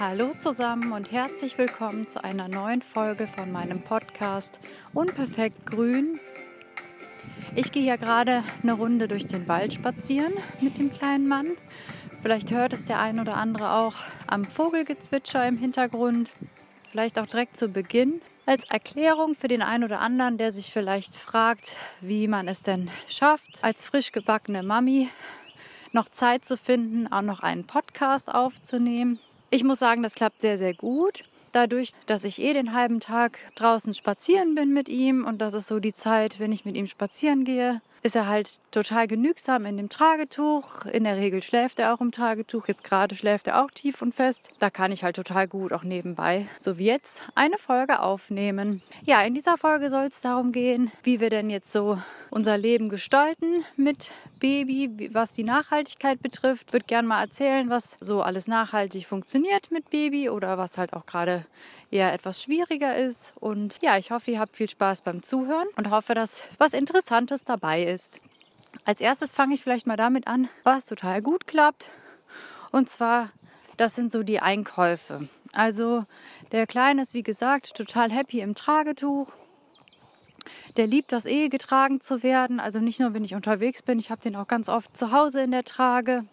Hallo zusammen und herzlich willkommen zu einer neuen Folge von meinem Podcast Unperfekt Grün. Ich gehe ja gerade eine Runde durch den Wald spazieren mit dem kleinen Mann. Vielleicht hört es der ein oder andere auch am Vogelgezwitscher im Hintergrund. Vielleicht auch direkt zu Beginn. Als Erklärung für den einen oder anderen, der sich vielleicht fragt, wie man es denn schafft, als frisch gebackene Mami noch Zeit zu finden, auch noch einen Podcast aufzunehmen. Ich muss sagen, das klappt sehr, sehr gut. Dadurch, dass ich eh den halben Tag draußen spazieren bin mit ihm und das ist so die Zeit, wenn ich mit ihm spazieren gehe, ist er halt total genügsam in dem Tragetuch. In der Regel schläft er auch im Tragetuch. Jetzt gerade schläft er auch tief und fest. Da kann ich halt total gut auch nebenbei, so wie jetzt, eine Folge aufnehmen. Ja, in dieser Folge soll es darum gehen, wie wir denn jetzt so unser Leben gestalten mit Baby, was die Nachhaltigkeit betrifft. Ich würde gerne mal erzählen, was so alles nachhaltig funktioniert mit Baby oder was halt auch gerade eher etwas schwieriger ist. Und ja, ich hoffe, ihr habt viel Spaß beim Zuhören und hoffe, dass was Interessantes dabei ist. Als erstes fange ich vielleicht mal damit an, was total gut klappt. Und zwar, das sind so die Einkäufe. Also der Kleine ist, wie gesagt, total happy im Tragetuch der liebt das eh getragen zu werden. Also nicht nur, wenn ich unterwegs bin, ich habe den auch ganz oft zu Hause in der Trage,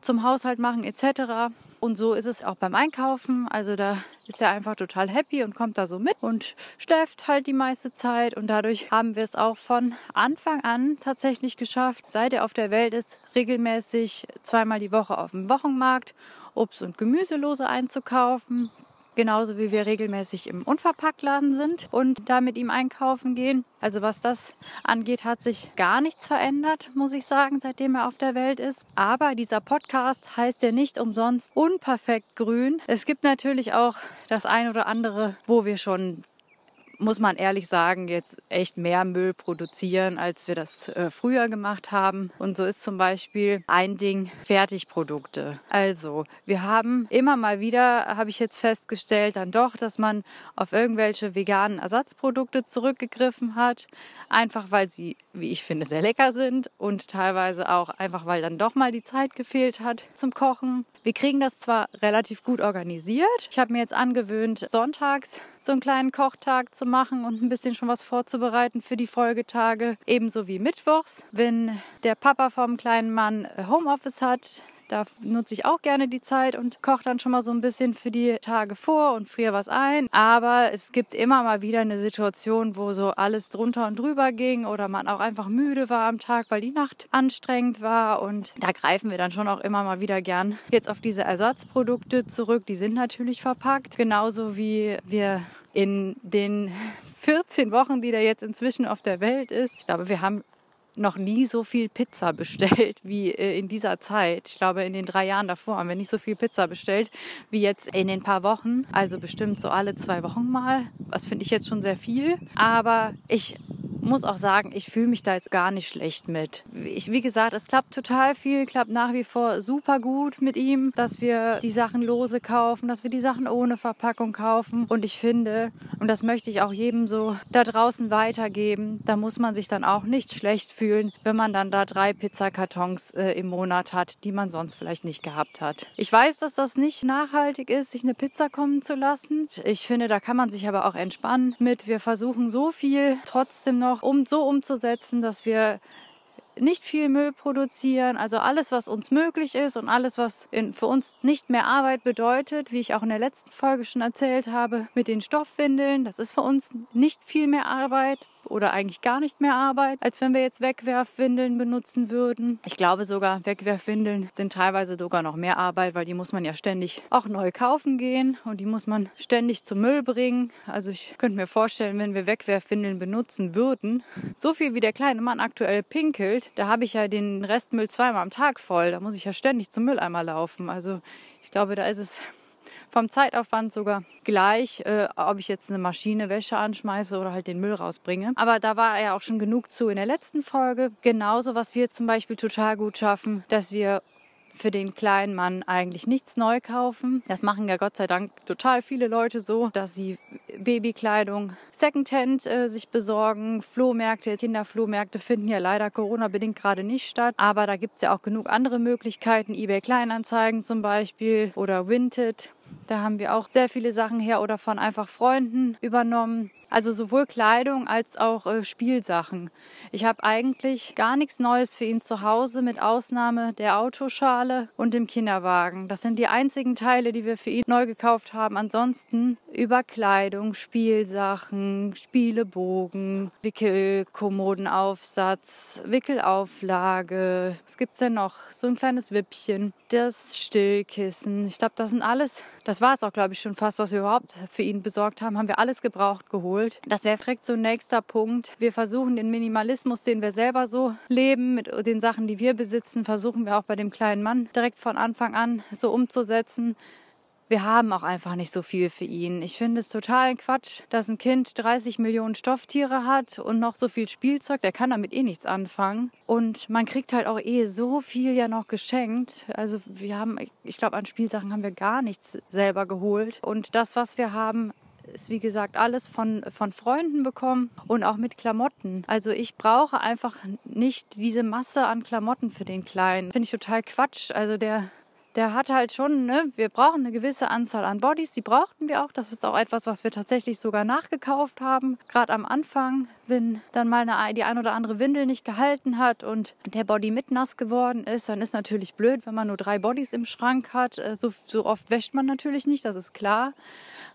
zum Haushalt machen etc. Und so ist es auch beim Einkaufen. Also da ist er einfach total happy und kommt da so mit und schläft halt die meiste Zeit. Und dadurch haben wir es auch von Anfang an tatsächlich geschafft, seit er auf der Welt ist, regelmäßig zweimal die Woche auf dem Wochenmarkt Obst und Gemüselose einzukaufen genauso wie wir regelmäßig im Unverpacktladen sind und da mit ihm einkaufen gehen. Also was das angeht, hat sich gar nichts verändert, muss ich sagen, seitdem er auf der Welt ist. Aber dieser Podcast heißt ja nicht umsonst unperfekt grün. Es gibt natürlich auch das ein oder andere, wo wir schon muss man ehrlich sagen, jetzt echt mehr Müll produzieren, als wir das äh, früher gemacht haben. Und so ist zum Beispiel ein Ding Fertigprodukte. Also, wir haben immer mal wieder, habe ich jetzt festgestellt, dann doch, dass man auf irgendwelche veganen Ersatzprodukte zurückgegriffen hat. Einfach weil sie, wie ich finde, sehr lecker sind und teilweise auch einfach, weil dann doch mal die Zeit gefehlt hat zum Kochen. Wir kriegen das zwar relativ gut organisiert. Ich habe mir jetzt angewöhnt, sonntags so einen kleinen Kochtag zu machen und ein bisschen schon was vorzubereiten für die Folgetage. Ebenso wie mittwochs, wenn der Papa vom kleinen Mann Homeoffice hat, da nutze ich auch gerne die Zeit und koche dann schon mal so ein bisschen für die Tage vor und friere was ein. Aber es gibt immer mal wieder eine Situation, wo so alles drunter und drüber ging oder man auch einfach müde war am Tag, weil die Nacht anstrengend war. Und da greifen wir dann schon auch immer mal wieder gern jetzt auf diese Ersatzprodukte zurück. Die sind natürlich verpackt, genauso wie wir in den 14 Wochen, die der jetzt inzwischen auf der Welt ist. Ich glaube, wir haben noch nie so viel Pizza bestellt wie äh, in dieser Zeit. Ich glaube, in den drei Jahren davor haben wir nicht so viel Pizza bestellt wie jetzt in den paar Wochen. Also bestimmt so alle zwei Wochen mal. Was finde ich jetzt schon sehr viel. Aber ich muss auch sagen, ich fühle mich da jetzt gar nicht schlecht mit. Ich, wie gesagt, es klappt total viel, klappt nach wie vor super gut mit ihm, dass wir die Sachen lose kaufen, dass wir die Sachen ohne Verpackung kaufen. Und ich finde, und das möchte ich auch jedem so da draußen weitergeben, da muss man sich dann auch nicht schlecht fühlen, wenn man dann da drei Pizzakartons äh, im Monat hat, die man sonst vielleicht nicht gehabt hat. Ich weiß, dass das nicht nachhaltig ist, sich eine Pizza kommen zu lassen. Ich finde, da kann man sich aber auch entspannen mit. Wir versuchen so viel trotzdem noch noch um so umzusetzen, dass wir nicht viel Müll produzieren, also alles, was uns möglich ist und alles, was in, für uns nicht mehr Arbeit bedeutet, wie ich auch in der letzten Folge schon erzählt habe, mit den Stoffwindeln, das ist für uns nicht viel mehr Arbeit oder eigentlich gar nicht mehr Arbeit, als wenn wir jetzt Wegwerfwindeln benutzen würden. Ich glaube sogar, Wegwerfwindeln sind teilweise sogar noch mehr Arbeit, weil die muss man ja ständig auch neu kaufen gehen und die muss man ständig zum Müll bringen. Also ich könnte mir vorstellen, wenn wir Wegwerfwindeln benutzen würden, so viel wie der kleine Mann aktuell pinkelt, da habe ich ja den Restmüll zweimal am Tag voll. Da muss ich ja ständig zum Mülleimer laufen. Also ich glaube, da ist es vom Zeitaufwand sogar gleich, äh, ob ich jetzt eine Maschine Wäsche anschmeiße oder halt den Müll rausbringe. Aber da war ja auch schon genug zu in der letzten Folge. Genauso, was wir zum Beispiel total gut schaffen, dass wir für den kleinen Mann eigentlich nichts neu kaufen. Das machen ja Gott sei Dank total viele Leute so, dass sie Babykleidung Secondhand äh, sich besorgen. Flohmärkte, Kinderflohmärkte finden ja leider Corona-bedingt gerade nicht statt. Aber da gibt es ja auch genug andere Möglichkeiten. eBay Kleinanzeigen zum Beispiel oder Vinted Da haben wir auch sehr viele Sachen her oder von einfach Freunden übernommen. Also sowohl Kleidung als auch äh, Spielsachen. Ich habe eigentlich gar nichts Neues für ihn zu Hause, mit Ausnahme der Autoschale und dem Kinderwagen. Das sind die einzigen Teile, die wir für ihn neu gekauft haben. Ansonsten über Kleidung, Spielsachen, Spielebogen, Wickelkommodenaufsatz, Wickelauflage. Was gibt's denn noch? So ein kleines Wippchen, das Stillkissen. Ich glaube, das sind alles. Das war es auch, glaube ich, schon fast, was wir überhaupt für ihn besorgt haben. Haben wir alles gebraucht geholt geholt. Das wäre direkt so ein nächster Punkt. Wir versuchen den Minimalismus, den wir selber so leben, mit den Sachen, die wir besitzen, versuchen wir auch bei dem kleinen Mann direkt von Anfang an so umzusetzen wir haben auch einfach nicht so viel für ihn. Ich finde es total Quatsch, dass ein Kind 30 Millionen Stofftiere hat und noch so viel Spielzeug. Der kann damit eh nichts anfangen. Und man kriegt halt auch eh so viel ja noch geschenkt. Also wir haben, ich glaube, an Spielsachen haben wir gar nichts selber geholt. Und das, was wir haben, ist wie gesagt alles von, von Freunden bekommen und auch mit Klamotten. Also ich brauche einfach nicht diese Masse an Klamotten für den Kleinen. Finde ich total Quatsch. Also der der hat halt schon, ne, wir brauchen eine gewisse Anzahl an Bodies, die brauchten wir auch. Das ist auch etwas, was wir tatsächlich sogar nachgekauft haben. Gerade am Anfang, wenn dann mal eine, die ein oder andere Windel nicht gehalten hat und der Body mit nass geworden ist, dann ist natürlich blöd, wenn man nur drei Bodies im Schrank hat. Äh, so, so oft wäscht man natürlich nicht, das ist klar.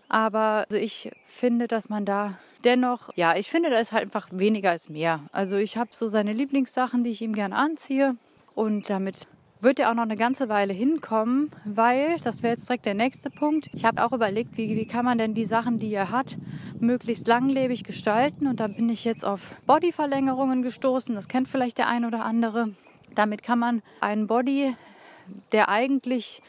Aber also ich finde, dass man da dennoch, ja, ich finde, da ist halt einfach weniger ist mehr. Also ich habe so seine Lieblingssachen, die ich ihm gerne anziehe. Und damit wird er auch noch eine ganze Weile hinkommen, weil, das wäre jetzt direkt der nächste Punkt, ich habe auch überlegt, wie, wie kann man denn die Sachen, die er hat, möglichst langlebig gestalten. Und da bin ich jetzt auf Bodyverlängerungen gestoßen. Das kennt vielleicht der ein oder andere. Damit kann man einen Body, der eigentlich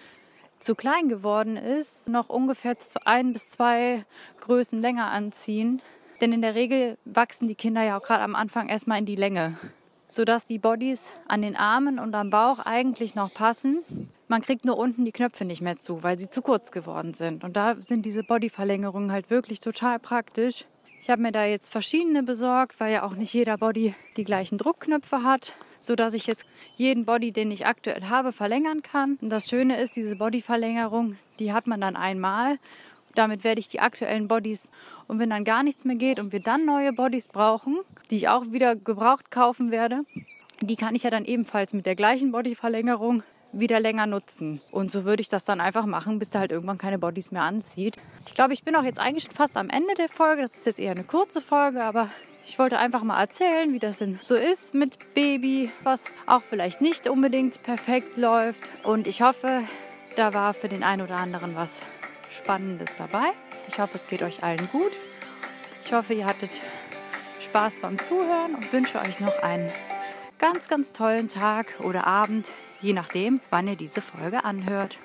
zu klein geworden ist, noch ungefähr ein bis zwei Größen länger anziehen. Denn in der Regel wachsen die Kinder ja auch gerade am Anfang erstmal in die Länge, sodass die Bodies an den Armen und am Bauch eigentlich noch passen. Man kriegt nur unten die Knöpfe nicht mehr zu, weil sie zu kurz geworden sind. Und da sind diese Bodyverlängerungen halt wirklich total praktisch. Ich habe mir da jetzt verschiedene besorgt, weil ja auch nicht jeder Body die gleichen Druckknöpfe hat so dass ich jetzt jeden Body, den ich aktuell habe, verlängern kann. Und das Schöne ist, diese Bodyverlängerung, die hat man dann einmal. Damit werde ich die aktuellen Bodies und wenn dann gar nichts mehr geht und wir dann neue Bodies brauchen, die ich auch wieder gebraucht kaufen werde, die kann ich ja dann ebenfalls mit der gleichen Bodyverlängerung wieder länger nutzen. Und so würde ich das dann einfach machen, bis er halt irgendwann keine Bodies mehr anzieht. Ich glaube, ich bin auch jetzt eigentlich schon fast am Ende der Folge. Das ist jetzt eher eine kurze Folge, aber ich wollte einfach mal erzählen, wie das denn so ist mit Baby, was auch vielleicht nicht unbedingt perfekt läuft. Und ich hoffe, da war für den einen oder anderen was Spannendes dabei. Ich hoffe, es geht euch allen gut. Ich hoffe, ihr hattet Spaß beim Zuhören und wünsche euch noch einen ganz, ganz tollen Tag oder Abend, je nachdem, wann ihr diese Folge anhört.